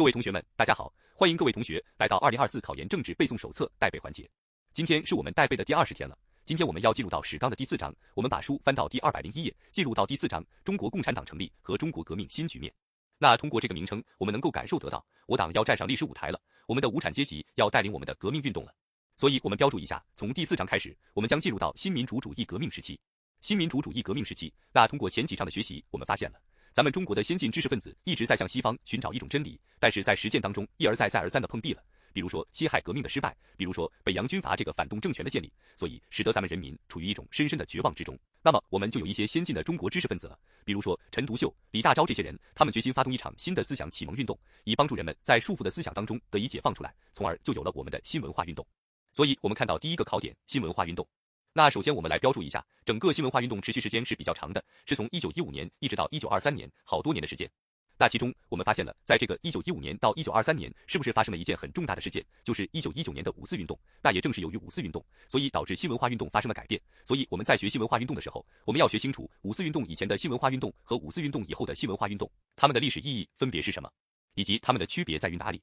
各位同学们，大家好，欢迎各位同学来到二零二四考研政治背诵手册带背环节。今天是我们带背的第二十天了。今天我们要进入到史纲的第四章，我们把书翻到第二百零一页，进入到第四章中国共产党成立和中国革命新局面。那通过这个名称，我们能够感受得到，我党要站上历史舞台了，我们的无产阶级要带领我们的革命运动了。所以，我们标注一下，从第四章开始，我们将进入到新民主主义革命时期。新民主主义革命时期，那通过前几章的学习，我们发现了。咱们中国的先进知识分子一直在向西方寻找一种真理，但是在实践当中一而再再而三的碰壁了。比如说辛亥革命的失败，比如说北洋军阀这个反动政权的建立，所以使得咱们人民处于一种深深的绝望之中。那么我们就有一些先进的中国知识分子了，比如说陈独秀、李大钊这些人，他们决心发动一场新的思想启蒙运动，以帮助人们在束缚的思想当中得以解放出来，从而就有了我们的新文化运动。所以我们看到第一个考点，新文化运动。那首先我们来标注一下，整个新文化运动持续时间是比较长的，是从一九一五年一直到一九二三年，好多年的时间。那其中我们发现了，在这个一九一五年到一九二三年，是不是发生了一件很重大的事件，就是一九一九年的五四运动？那也正是由于五四运动，所以导致新文化运动发生了改变。所以我们在学新文化运动的时候，我们要学清楚五四运动以前的新文化运动和五四运动以后的新文化运动，它们的历史意义分别是什么，以及它们的区别在于哪里。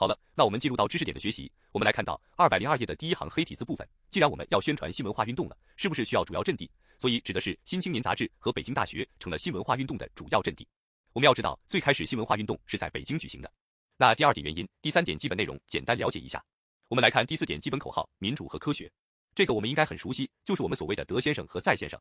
好了，那我们进入到知识点的学习。我们来看到二百零二页的第一行黑体字部分。既然我们要宣传新文化运动了，是不是需要主要阵地？所以指的是《新青年》杂志和北京大学成了新文化运动的主要阵地。我们要知道，最开始新文化运动是在北京举行的。那第二点原因，第三点基本内容，简单了解一下。我们来看第四点基本口号：民主和科学。这个我们应该很熟悉，就是我们所谓的德先生和赛先生。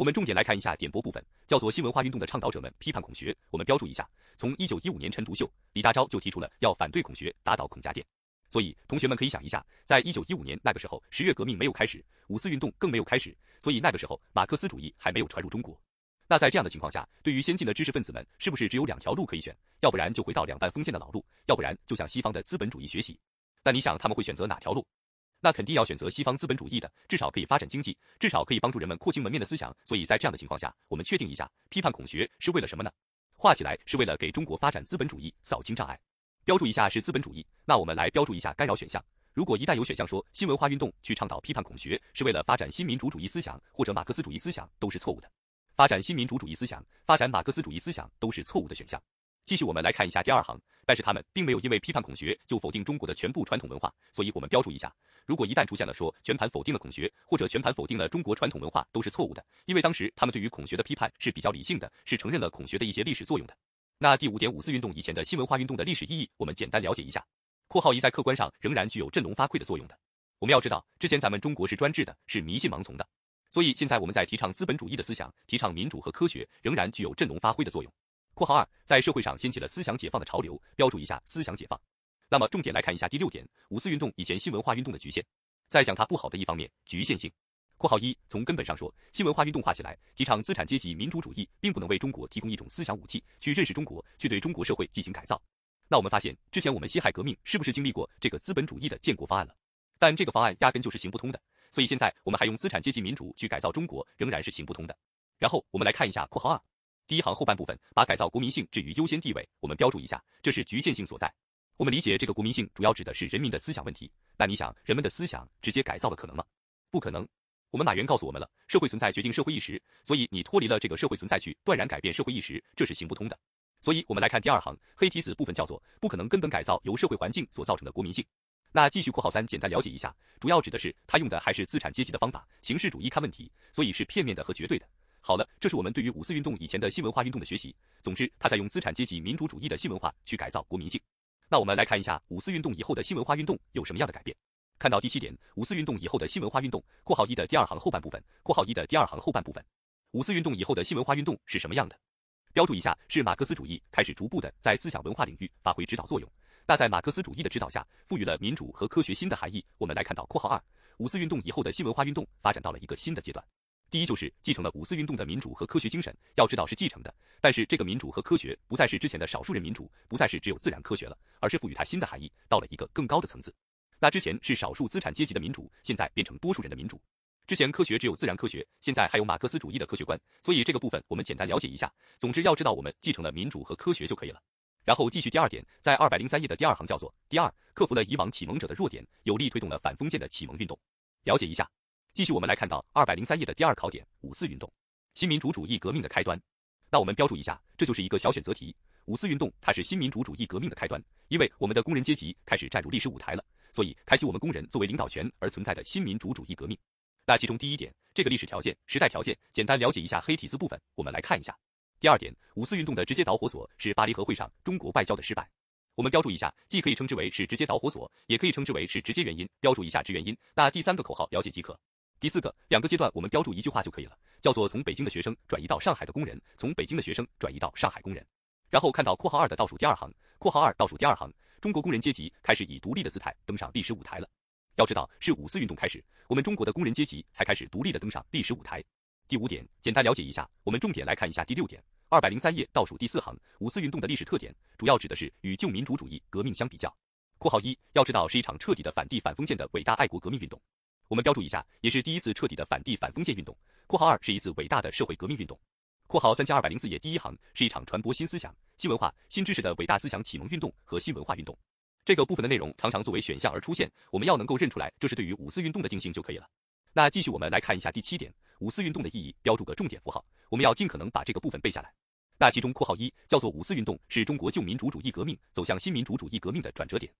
我们重点来看一下点播部分，叫做新文化运动的倡导者们批判孔学。我们标注一下，从一九一五年陈独秀、李大钊就提出了要反对孔学，打倒孔家店。所以同学们可以想一下，在一九一五年那个时候，十月革命没有开始，五四运动更没有开始，所以那个时候马克思主义还没有传入中国。那在这样的情况下，对于先进的知识分子们，是不是只有两条路可以选？要不然就回到两半封建的老路，要不然就向西方的资本主义学习。那你想他们会选择哪条路？那肯定要选择西方资本主义的，至少可以发展经济，至少可以帮助人们廓清门面的思想。所以在这样的情况下，我们确定一下，批判孔学是为了什么呢？画起来是为了给中国发展资本主义扫清障碍。标注一下是资本主义，那我们来标注一下干扰选项。如果一旦有选项说新文化运动去倡导批判孔学是为了发展新民主主义思想或者马克思主义思想，都是错误的。发展新民主主义思想，发展马克思主义思想都是错误的选项。继续，我们来看一下第二行。但是他们并没有因为批判孔学就否定中国的全部传统文化，所以我们标注一下。如果一旦出现了说全盘否定了孔学，或者全盘否定了中国传统文化，都是错误的，因为当时他们对于孔学的批判是比较理性的，是承认了孔学的一些历史作用的。那第五点，五四运动以前的新文化运动的历史意义，我们简单了解一下。括号一在客观上仍然具有振聋发聩的作用的。我们要知道，之前咱们中国是专制的，是迷信盲从的，所以现在我们在提倡资本主义的思想，提倡民主和科学，仍然具有振聋发聩的作用。括号二，在社会上掀起了思想解放的潮流，标注一下思想解放。那么重点来看一下第六点，五四运动以前新文化运动的局限。再讲它不好的一方面，局限性。括号一，从根本上说，新文化运动化起来，提倡资产阶级民主主义，并不能为中国提供一种思想武器，去认识中国，去对中国社会进行改造。那我们发现，之前我们辛亥革命是不是经历过这个资本主义的建国方案了？但这个方案压根就是行不通的，所以现在我们还用资产阶级民主去改造中国，仍然是行不通的。然后我们来看一下括号二。第一行后半部分把改造国民性置于优先地位，我们标注一下，这是局限性所在。我们理解这个国民性主要指的是人民的思想问题。那你想，人们的思想直接改造了可能吗？不可能。我们马原告诉我们了，社会存在决定社会意识，所以你脱离了这个社会存在去断然改变社会意识，这是行不通的。所以我们来看第二行黑体字部分，叫做不可能根本改造由社会环境所造成的国民性。那继续括号三，简单了解一下，主要指的是他用的还是资产阶级的方法，形式主义看问题，所以是片面的和绝对的。好了，这是我们对于五四运动以前的新文化运动的学习。总之，他在用资产阶级民主主义的新文化去改造国民性。那我们来看一下五四运动以后的新文化运动有什么样的改变。看到第七点，五四运动以后的新文化运动（括号一的第二行后半部分）（括号一的第二行后半部分）。五四运动以后的新文化运动是什么样的？标注一下，是马克思主义开始逐步的在思想文化领域发挥指导作用。那在马克思主义的指导下，赋予了民主和科学新的含义。我们来看到（括号二），五四运动以后的新文化运动发展到了一个新的阶段。第一就是继承了五四运动的民主和科学精神，要知道是继承的，但是这个民主和科学不再是之前的少数人民主，不再是只有自然科学了，而是赋予它新的含义，到了一个更高的层次。那之前是少数资产阶级的民主，现在变成多数人的民主。之前科学只有自然科学，现在还有马克思主义的科学观，所以这个部分我们简单了解一下。总之要知道我们继承了民主和科学就可以了。然后继续第二点，在二百零三页的第二行叫做第二，克服了以往启蒙者的弱点，有力推动了反封建的启蒙运动。了解一下。继续，我们来看到二百零三页的第二考点，五四运动，新民主主义革命的开端。那我们标注一下，这就是一个小选择题。五四运动它是新民主主义革命的开端，因为我们的工人阶级开始站入历史舞台了，所以开启我们工人作为领导权而存在的新民主主义革命。那其中第一点，这个历史条件、时代条件，简单了解一下黑体字部分，我们来看一下。第二点，五四运动的直接导火索是巴黎和会上中国外交的失败。我们标注一下，既可以称之为是直接导火索，也可以称之为是直接原因，标注一下直原因。那第三个口号了解即可。第四个，两个阶段我们标注一句话就可以了，叫做从北京的学生转移到上海的工人，从北京的学生转移到上海工人。然后看到括号二的倒数第二行，括号二倒数第二行，中国工人阶级开始以独立的姿态登上历史舞台了。要知道，是五四运动开始，我们中国的工人阶级才开始独立的登上历史舞台。第五点，简单了解一下，我们重点来看一下第六点，二百零三页倒数第四行，五四运动的历史特点，主要指的是与旧民主主义革命相比较。括号一，要知道是一场彻底的反帝反封建的伟大爱国革命运动。我们标注一下，也是第一次彻底的反帝反封建运动。括号二是一次伟大的社会革命运动。括号三千二百零四页第一行是一场传播新思想、新文化、新知识的伟大思想启蒙运动和新文化运动。这个部分的内容常常作为选项而出现，我们要能够认出来，这是对于五四运动的定性就可以了。那继续我们来看一下第七点，五四运动的意义，标注个重点符号，我们要尽可能把这个部分背下来。那其中括号一叫做五四运动是中国旧民主主义革命走向新民主主义革命的转折点。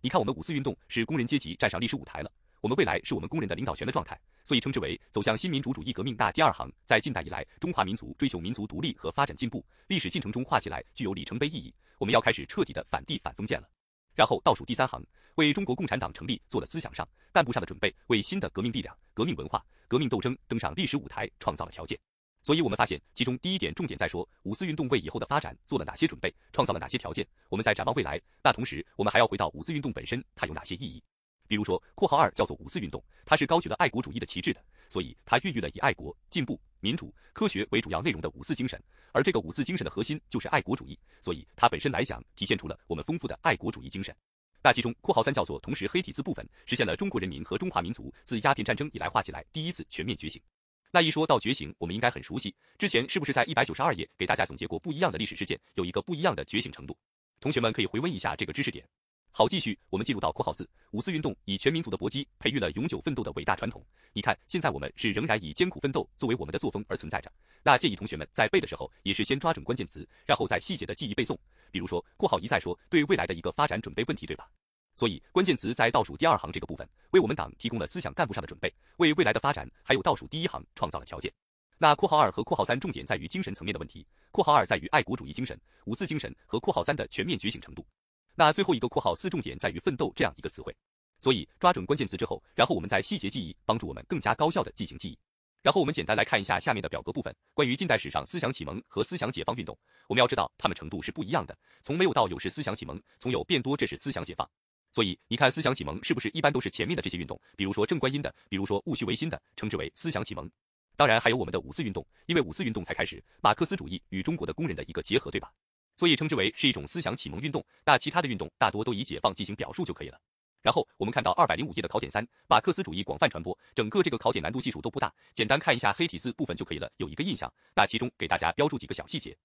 你看，我们五四运动是工人阶级站上历史舞台了，我们未来是我们工人的领导权的状态，所以称之为走向新民主主义革命。那第二行，在近代以来，中华民族追求民族独立和发展进步历史进程中画起来，具有里程碑意义，我们要开始彻底的反帝反封建了。然后倒数第三行，为中国共产党成立做了思想上、干部上的准备，为新的革命力量、革命文化、革命斗争登上历史舞台创造了条件。所以，我们发现其中第一点重点在说五四运动为以后的发展做了哪些准备，创造了哪些条件。我们在展望未来，那同时我们还要回到五四运动本身，它有哪些意义？比如说，括号二叫做五四运动，它是高举了爱国主义的旗帜的，所以它孕育了以爱国、进步、民主、科学为主要内容的五四精神。而这个五四精神的核心就是爱国主义，所以它本身来讲体现出了我们丰富的爱国主义精神。那其中括号三叫做同时黑体字部分实现了中国人民和中华民族自鸦片战争以来画起来第一次全面觉醒。那一说到觉醒，我们应该很熟悉，之前是不是在一百九十二页给大家总结过不一样的历史事件，有一个不一样的觉醒程度？同学们可以回温一下这个知识点。好，继续，我们进入到括号四，五四运动以全民族的搏击培育了永久奋斗的伟大传统。你看，现在我们是仍然以艰苦奋斗作为我们的作风而存在着。那建议同学们在背的时候，也是先抓准关键词，然后再细节的记忆背诵。比如说，括号一再说对未来的一个发展准备问题，对吧？所以关键词在倒数第二行这个部分，为我们党提供了思想干部上的准备，为未来的发展还有倒数第一行创造了条件。那括号二和括号三重点在于精神层面的问题，括号二在于爱国主义精神、五四精神和括号三的全面觉醒程度。那最后一个括号四重点在于奋斗这样一个词汇，所以抓准关键词之后，然后我们在细节记忆，帮助我们更加高效的进行记忆。然后我们简单来看一下下面的表格部分，关于近代史上思想启蒙和思想解放运动，我们要知道它们程度是不一样的，从没有到有是思想启蒙，从有变多这是思想解放。所以你看思想启蒙是不是一般都是前面的这些运动，比如说郑观音的，比如说戊戌维新的，称之为思想启蒙。当然还有我们的五四运动，因为五四运动才开始马克思主义与中国的工人的一个结合，对吧？所以称之为是一种思想启蒙运动，那其他的运动大多都以解放进行表述就可以了。然后我们看到二百零五页的考点三，马克思主义广泛传播，整个这个考点难度系数都不大，简单看一下黑体字部分就可以了，有一个印象。那其中给大家标注几个小细节。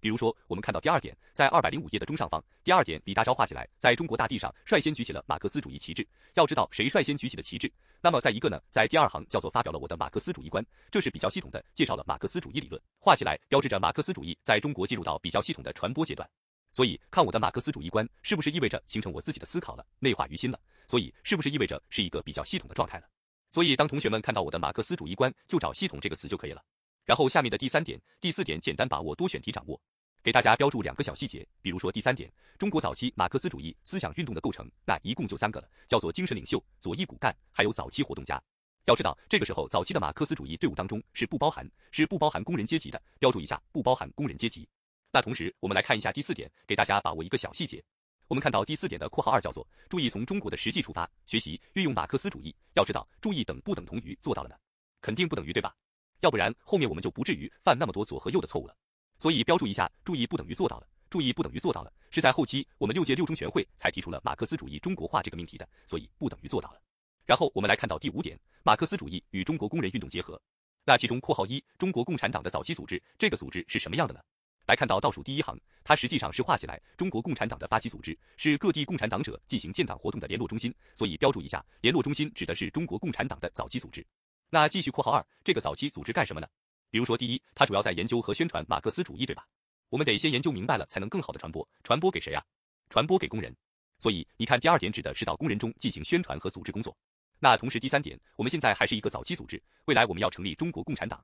比如说，我们看到第二点，在二百零五页的中上方，第二点，李大钊画起来，在中国大地上率先举起了马克思主义旗帜。要知道谁率先举起的旗帜，那么在一个呢，在第二行叫做发表了我的马克思主义观，这是比较系统的介绍了马克思主义理论，画起来标志着马克思主义在中国进入到比较系统的传播阶段。所以看我的马克思主义观，是不是意味着形成我自己的思考了，内化于心了？所以是不是意味着是一个比较系统的状态了？所以当同学们看到我的马克思主义观，就找系统这个词就可以了。然后下面的第三点、第四点，简单把握多选题掌握。给大家标注两个小细节，比如说第三点，中国早期马克思主义思想运动的构成，那一共就三个了，叫做精神领袖、左翼骨干，还有早期活动家。要知道，这个时候早期的马克思主义队伍当中是不包含，是不包含工人阶级的，标注一下，不包含工人阶级。那同时，我们来看一下第四点，给大家把握一个小细节。我们看到第四点的括号二叫做注意从中国的实际出发，学习运用马克思主义。要知道，注意等不等同于做到了呢？肯定不等于，对吧？要不然后面我们就不至于犯那么多左和右的错误了。所以标注一下，注意不等于做到了，注意不等于做到了，是在后期我们六届六中全会才提出了马克思主义中国化这个命题的，所以不等于做到了。然后我们来看到第五点，马克思主义与中国工人运动结合。那其中括号一，中国共产党的早期组织，这个组织是什么样的呢？来看到倒数第一行，它实际上是画起来中国共产党的发起组织，是各地共产党者进行建党活动的联络中心，所以标注一下，联络中心指的是中国共产党的早期组织。那继续括号二，这个早期组织干什么呢？比如说，第一，它主要在研究和宣传马克思主义，对吧？我们得先研究明白了，才能更好的传播。传播给谁啊？传播给工人。所以你看，第二点指的是到工人中进行宣传和组织工作。那同时，第三点，我们现在还是一个早期组织，未来我们要成立中国共产党。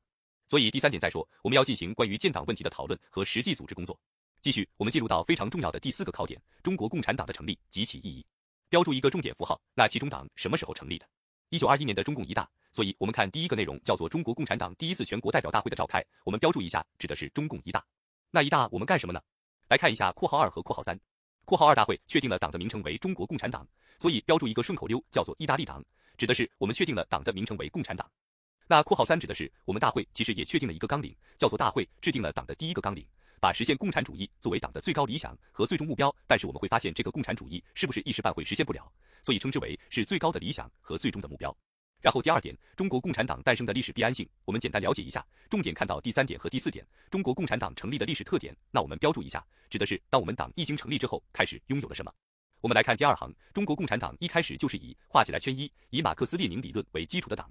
所以第三点再说，我们要进行关于建党问题的讨论和实际组织工作。继续，我们进入到非常重要的第四个考点：中国共产党的成立及其意义。标注一个重点符号，那其中党什么时候成立的？一九二一年的中共一大。所以我们看第一个内容叫做中国共产党第一次全国代表大会的召开，我们标注一下，指的是中共一大。那一大我们干什么呢？来看一下括号二和括号三。括号二大会确定了党的名称为中国共产党，所以标注一个顺口溜叫做意大利党，指的是我们确定了党的名称为共产党。那括号三指的是我们大会其实也确定了一个纲领，叫做大会制定了党的第一个纲领。把实现共产主义作为党的最高理想和最终目标，但是我们会发现这个共产主义是不是一时半会实现不了，所以称之为是最高的理想和最终的目标。然后第二点，中国共产党诞生的历史必然性，我们简单了解一下，重点看到第三点和第四点，中国共产党成立的历史特点。那我们标注一下，指的是当我们党一经成立之后，开始拥有了什么？我们来看第二行，中国共产党一开始就是以画起来圈一，以马克思列宁理论为基础的党，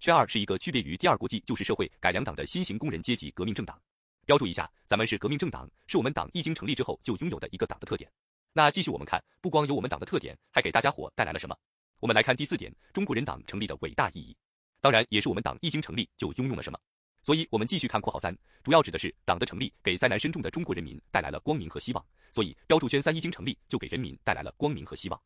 圈二是一个区别于第二国际旧式社会改良党的新型工人阶级革命政党。标注一下，咱们是革命政党，是我们党一经成立之后就拥有的一个党的特点。那继续我们看，不光有我们党的特点，还给大家伙带来了什么？我们来看第四点，中国人党成立的伟大意义，当然也是我们党一经成立就拥有了什么。所以，我们继续看括号三，主要指的是党的成立给灾难深重的中国人民带来了光明和希望。所以，标注圈三一经成立就给人民带来了光明和希望。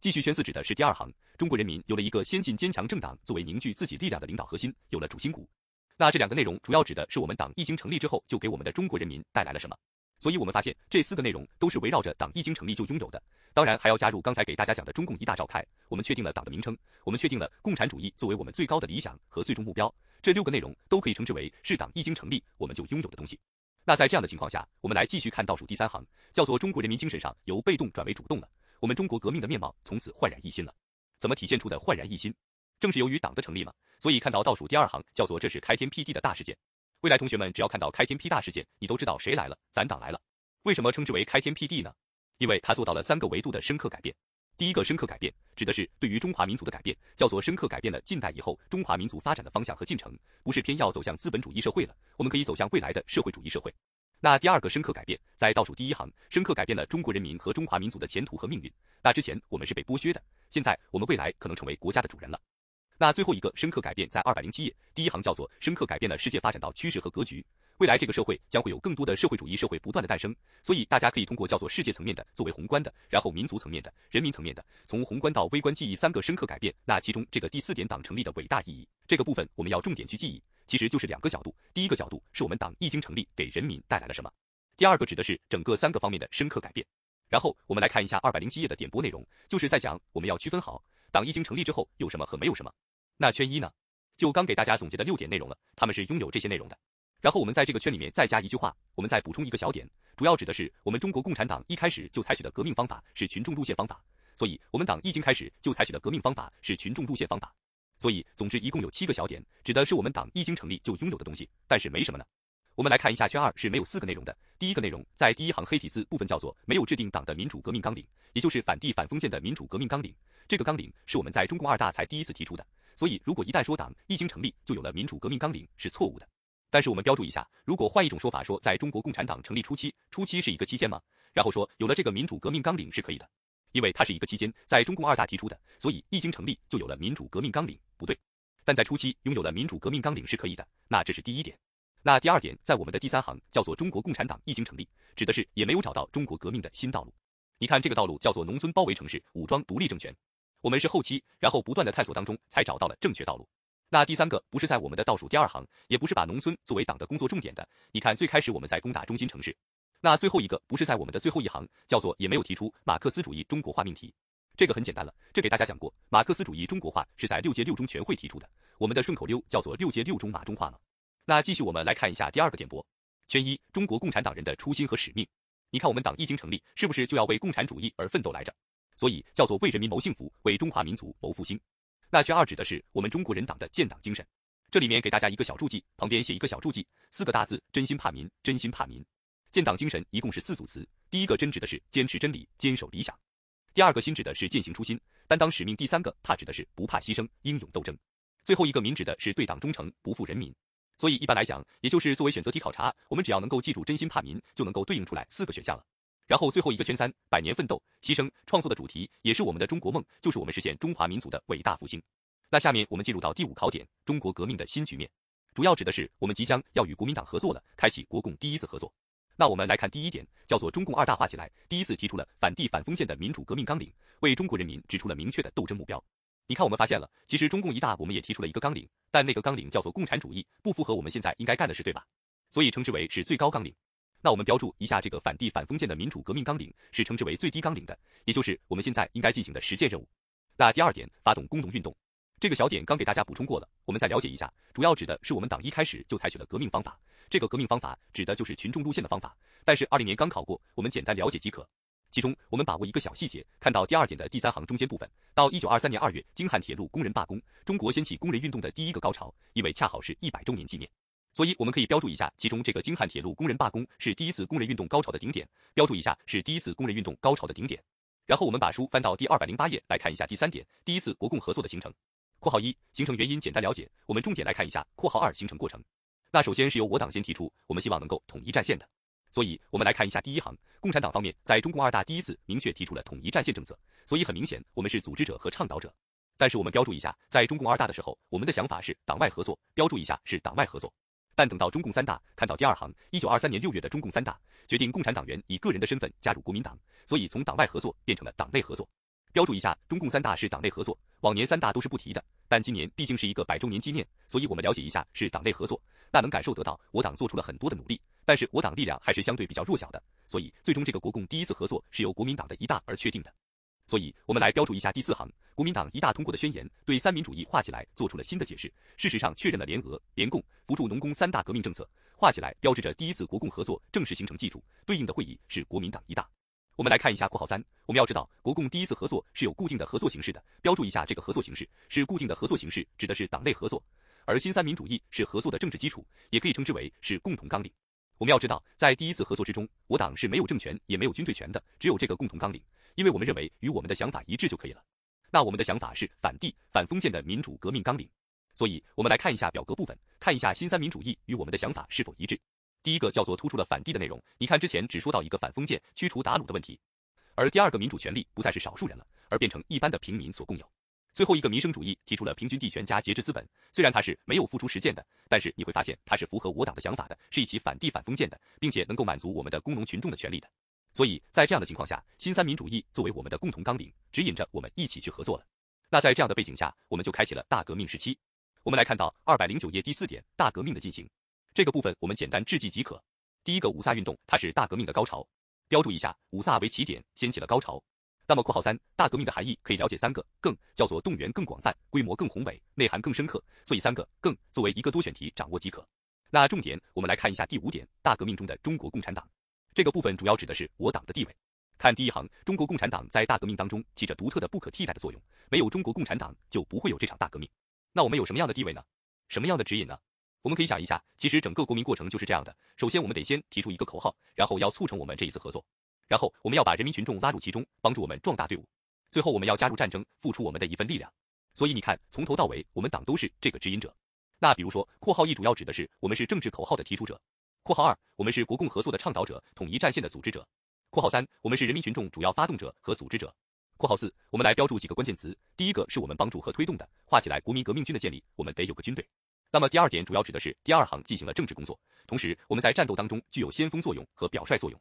继续圈四指的是第二行，中国人民有了一个先进坚强政党作为凝聚自己力量的领导核心，有了主心骨。那这两个内容主要指的是我们党一经成立之后就给我们的中国人民带来了什么，所以我们发现这四个内容都是围绕着党一经成立就拥有的，当然还要加入刚才给大家讲的中共一大召开，我们确定了党的名称，我们确定了共产主义作为我们最高的理想和最终目标，这六个内容都可以称之为是党一经成立我们就拥有的东西。那在这样的情况下，我们来继续看倒数第三行，叫做中国人民精神上由被动转为主动了，我们中国革命的面貌从此焕然一新了，怎么体现出的焕然一新？正是由于党的成立嘛。所以看到倒数第二行叫做这是开天辟地的大事件，未来同学们只要看到开天辟大事件，你都知道谁来了，咱党来了。为什么称之为开天辟地呢？因为他做到了三个维度的深刻改变。第一个深刻改变指的是对于中华民族的改变，叫做深刻改变了近代以后中华民族发展的方向和进程，不是偏要走向资本主义社会了，我们可以走向未来的社会主义社会。那第二个深刻改变在倒数第一行，深刻改变了中国人民和中华民族的前途和命运。那之前我们是被剥削的，现在我们未来可能成为国家的主人了。那最后一个深刻改变在二百零七页，第一行叫做深刻改变了世界发展到趋势和格局，未来这个社会将会有更多的社会主义社会不断的诞生，所以大家可以通过叫做世界层面的作为宏观的，然后民族层面的、人民层面的，从宏观到微观记忆三个深刻改变。那其中这个第四点党成立的伟大意义这个部分我们要重点去记忆，其实就是两个角度，第一个角度是我们党一经成立给人民带来了什么，第二个指的是整个三个方面的深刻改变。然后我们来看一下二百零七页的点播内容，就是在讲我们要区分好党一经成立之后有什么和没有什么。那圈一呢？就刚给大家总结的六点内容了，他们是拥有这些内容的。然后我们在这个圈里面再加一句话，我们再补充一个小点，主要指的是我们中国共产党一开始就采取的革命方法是群众路线方法，所以我们党一经开始就采取的革命方法是群众路线方法。所以总之一共有七个小点，指的是我们党一经成立就拥有的东西，但是没什么呢？我们来看一下圈二是没有四个内容的。第一个内容在第一行黑体字部分叫做没有制定党的民主革命纲领，也就是反帝反封建的民主革命纲领。这个纲领是我们在中共二大才第一次提出的。所以，如果一旦说党一经成立就有了民主革命纲领是错误的。但是我们标注一下，如果换一种说法说，在中国共产党成立初期，初期是一个期间吗？然后说有了这个民主革命纲领是可以的，因为它是一个期间，在中共二大提出的，所以一经成立就有了民主革命纲领，不对。但在初期拥有了民主革命纲领是可以的，那这是第一点。那第二点，在我们的第三行叫做中国共产党一经成立，指的是也没有找到中国革命的新道路。你看这个道路叫做农村包围城市，武装独立政权。我们是后期，然后不断的探索当中才找到了正确道路。那第三个不是在我们的倒数第二行，也不是把农村作为党的工作重点的。你看最开始我们在攻打中心城市，那最后一个不是在我们的最后一行，叫做也没有提出马克思主义中国化命题。这个很简单了，这给大家讲过，马克思主义中国化是在六届六中全会提出的，我们的顺口溜叫做六届六中马中化嘛。那继续我们来看一下第二个点播，圈一中国共产党人的初心和使命。你看我们党一经成立，是不是就要为共产主义而奋斗来着？所以叫做为人民谋幸福，为中华民族谋复兴。那圈二指的是我们中国人党的建党精神。这里面给大家一个小注记，旁边写一个小注记，四个大字：真心怕民，真心怕民。建党精神一共是四组词，第一个真指的是坚持真理，坚守理想；第二个心指的是践行初心，担当使命；第三个怕指的是不怕牺牲，英勇斗争；最后一个民指的是对党忠诚，不负人民。所以一般来讲，也就是作为选择题考察，我们只要能够记住真心怕民，就能够对应出来四个选项了。然后最后一个圈三，百年奋斗、牺牲、创作的主题，也是我们的中国梦，就是我们实现中华民族的伟大复兴。那下面我们进入到第五考点，中国革命的新局面，主要指的是我们即将要与国民党合作了，开启国共第一次合作。那我们来看第一点，叫做中共二大化起来，第一次提出了反帝反封建的民主革命纲领，为中国人民指出了明确的斗争目标。你看，我们发现了，其实中共一大，我们也提出了一个纲领，但那个纲领叫做共产主义，不符合我们现在应该干的事，对吧？所以称之为是最高纲领。那我们标注一下这个反帝反封建的民主革命纲领，是称之为最低纲领的，也就是我们现在应该进行的实践任务。那第二点，发动工农运动，这个小点刚给大家补充过了，我们再了解一下，主要指的是我们党一开始就采取了革命方法。这个革命方法指的就是群众路线的方法，但是二零年刚考过，我们简单了解即可。其中我们把握一个小细节，看到第二点的第三行中间部分，到一九二三年二月，京汉铁路工人罢工，中国掀起工人运动的第一个高潮，因为恰好是一百周年纪念，所以我们可以标注一下，其中这个京汉铁路工人罢工是第一次工人运动高潮的顶点，标注一下是第一次工人运动高潮的顶点。然后我们把书翻到第二百零八页来看一下第三点，第一次国共合作的形成。括号一，形成原因简单了解，我们重点来看一下括号二形成过程。那首先是由我党先提出，我们希望能够统一战线的，所以我们来看一下第一行，共产党方面在中共二大第一次明确提出了统一战线政策，所以很明显我们是组织者和倡导者。但是我们标注一下，在中共二大的时候，我们的想法是党外合作，标注一下是党外合作。但等到中共三大，看到第二行，一九二三年六月的中共三大决定共产党员以个人的身份加入国民党，所以从党外合作变成了党内合作，标注一下中共三大是党内合作。往年三大都是不提的，但今年毕竟是一个百周年纪念，所以我们了解一下是党内合作。那能感受得到，我党做出了很多的努力，但是我党力量还是相对比较弱小的，所以最终这个国共第一次合作是由国民党的一大而确定的。所以我们来标注一下第四行，国民党一大通过的宣言对三民主义画起来做出了新的解释，事实上确认了联俄、联共、扶助农工三大革命政策，画起来标志着第一次国共合作正式形成基础。对应的会议是国民党一大。我们来看一下括号三，我们要知道国共第一次合作是有固定的合作形式的，标注一下这个合作形式是固定的合作形式，指的是党内合作。而新三民主义是合作的政治基础，也可以称之为是共同纲领。我们要知道，在第一次合作之中，我党是没有政权也没有军队权的，只有这个共同纲领，因为我们认为与我们的想法一致就可以了。那我们的想法是反帝反封建的民主革命纲领，所以我们来看一下表格部分，看一下新三民主义与我们的想法是否一致。第一个叫做突出了反帝的内容，你看之前只说到一个反封建、驱除鞑虏的问题，而第二个民主权利不再是少数人了，而变成一般的平民所共有。最后一个民生主义提出了平均地权加节制资本，虽然它是没有付诸实践的，但是你会发现它是符合我党的想法的，是一起反帝反封建的，并且能够满足我们的工农群众的权利的。所以在这样的情况下，新三民主义作为我们的共同纲领，指引着我们一起去合作了。那在这样的背景下，我们就开启了大革命时期。我们来看到二百零九页第四点，大革命的进行这个部分，我们简单致记即可。第一个五卅运动，它是大革命的高潮，标注一下，五卅为起点，掀起了高潮。那么括号三，大革命的含义可以了解三个，更叫做动员更广泛，规模更宏伟，内涵更深刻，所以三个更作为一个多选题掌握即可。那重点我们来看一下第五点，大革命中的中国共产党这个部分主要指的是我党的地位。看第一行，中国共产党在大革命当中起着独特的、不可替代的作用，没有中国共产党就不会有这场大革命。那我们有什么样的地位呢？什么样的指引呢？我们可以想一下，其实整个国民过程就是这样的。首先我们得先提出一个口号，然后要促成我们这一次合作。然后我们要把人民群众拉入其中，帮助我们壮大队伍。最后我们要加入战争，付出我们的一份力量。所以你看，从头到尾，我们党都是这个指引者。那比如说，括号一主要指的是我们是政治口号的提出者。括号二，我们是国共合作的倡导者，统一战线的组织者。括号三，我们是人民群众主要发动者和组织者。括号四，我们来标注几个关键词。第一个是我们帮助和推动的，画起来国民革命军的建立，我们得有个军队。那么第二点主要指的是第二行进行了政治工作，同时我们在战斗当中具有先锋作用和表率作用。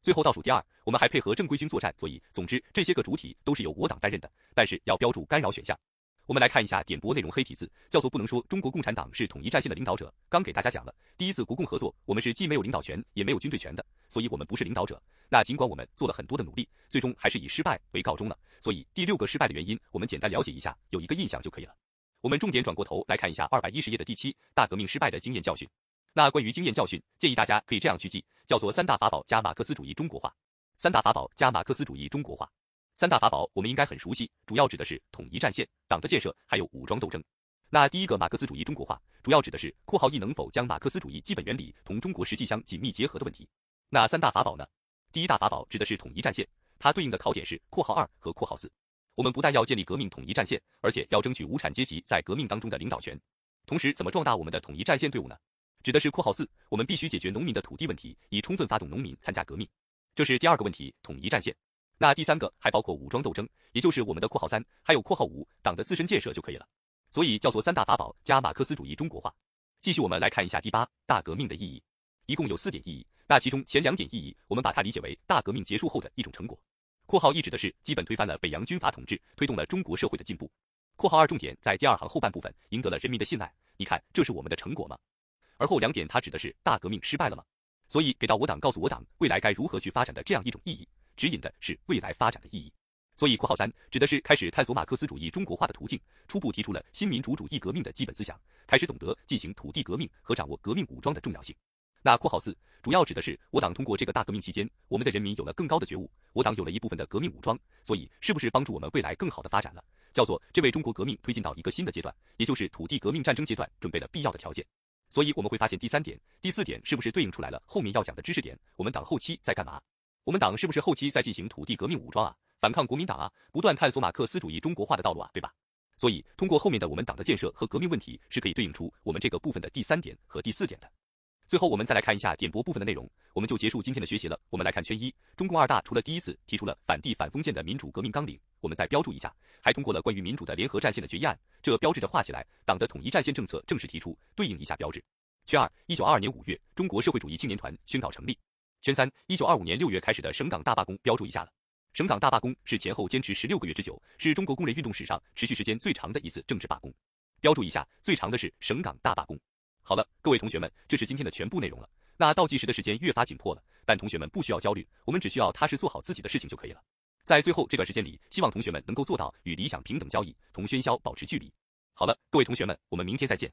最后倒数第二，我们还配合正规军作战，所以总之这些个主体都是由我党担任的，但是要标注干扰选项。我们来看一下点播内容黑体字，叫做不能说中国共产党是统一战线的领导者。刚给大家讲了，第一次国共合作，我们是既没有领导权也没有军队权的，所以我们不是领导者。那尽管我们做了很多的努力，最终还是以失败为告终了。所以第六个失败的原因，我们简单了解一下，有一个印象就可以了。我们重点转过头来看一下二百一十页的第七大革命失败的经验教训。那关于经验教训，建议大家可以这样去记，叫做三大法宝加马克思主义中国化。三大法宝加马克思主义中国化。三大法宝我们应该很熟悉，主要指的是统一战线、党的建设，还有武装斗争。那第一个马克思主义中国化，主要指的是括号一能否将马克思主义基本原理同中国实际相紧密结合的问题。那三大法宝呢？第一大法宝指的是统一战线，它对应的考点是括号二和括号四。我们不但要建立革命统一战线，而且要争取无产阶级在革命当中的领导权。同时，怎么壮大我们的统一战线队伍呢？指的是括号四，我们必须解决农民的土地问题，以充分发动农民参加革命。这是第二个问题，统一战线。那第三个还包括武装斗争，也就是我们的括号三，还有括号五，党的自身建设就可以了。所以叫做三大法宝加马克思主义中国化。继续我们来看一下第八大革命的意义，一共有四点意义。那其中前两点意义，我们把它理解为大革命结束后的一种成果。括号一指的是基本推翻了北洋军阀统治，推动了中国社会的进步。括号二重点在第二行后半部分，赢得了人民的信赖。你看，这是我们的成果吗？而后两点它指的是大革命失败了吗？所以给到我党告诉我党未来该如何去发展的这样一种意义，指引的是未来发展的意义。所以括号三指的是开始探索马克思主义中国化的途径，初步提出了新民主主义革命的基本思想，开始懂得进行土地革命和掌握革命武装的重要性。那括号四主要指的是我党通过这个大革命期间，我们的人民有了更高的觉悟，我党有了一部分的革命武装，所以是不是帮助我们未来更好的发展了？叫做这为中国革命推进到一个新的阶段，也就是土地革命战争阶段，准备了必要的条件。所以我们会发现第三点、第四点是不是对应出来了后面要讲的知识点？我们党后期在干嘛？我们党是不是后期在进行土地革命武装啊？反抗国民党啊？不断探索马克思主义中国化的道路啊？对吧？所以通过后面的我们党的建设和革命问题，是可以对应出我们这个部分的第三点和第四点的。最后我们再来看一下点播部分的内容，我们就结束今天的学习了。我们来看圈一，中共二大除了第一次提出了反帝反封建的民主革命纲领，我们再标注一下，还通过了关于民主的联合战线的决议案，这标志着画起来党的统一战线政策正式提出，对应一下标志。圈二，一九二二年五月，中国社会主义青年团宣告成立。圈三，一九二五年六月开始的省港大罢工，标注一下了。省港大罢工是前后坚持十六个月之久，是中国工人运动史上持续时间最长的一次政治罢工，标注一下，最长的是省港大罢工。好了，各位同学们，这是今天的全部内容了。那倒计时的时间越发紧迫了，但同学们不需要焦虑，我们只需要踏实做好自己的事情就可以了。在最后这段时间里，希望同学们能够做到与理想平等交易，同喧嚣保持距离。好了，各位同学们，我们明天再见。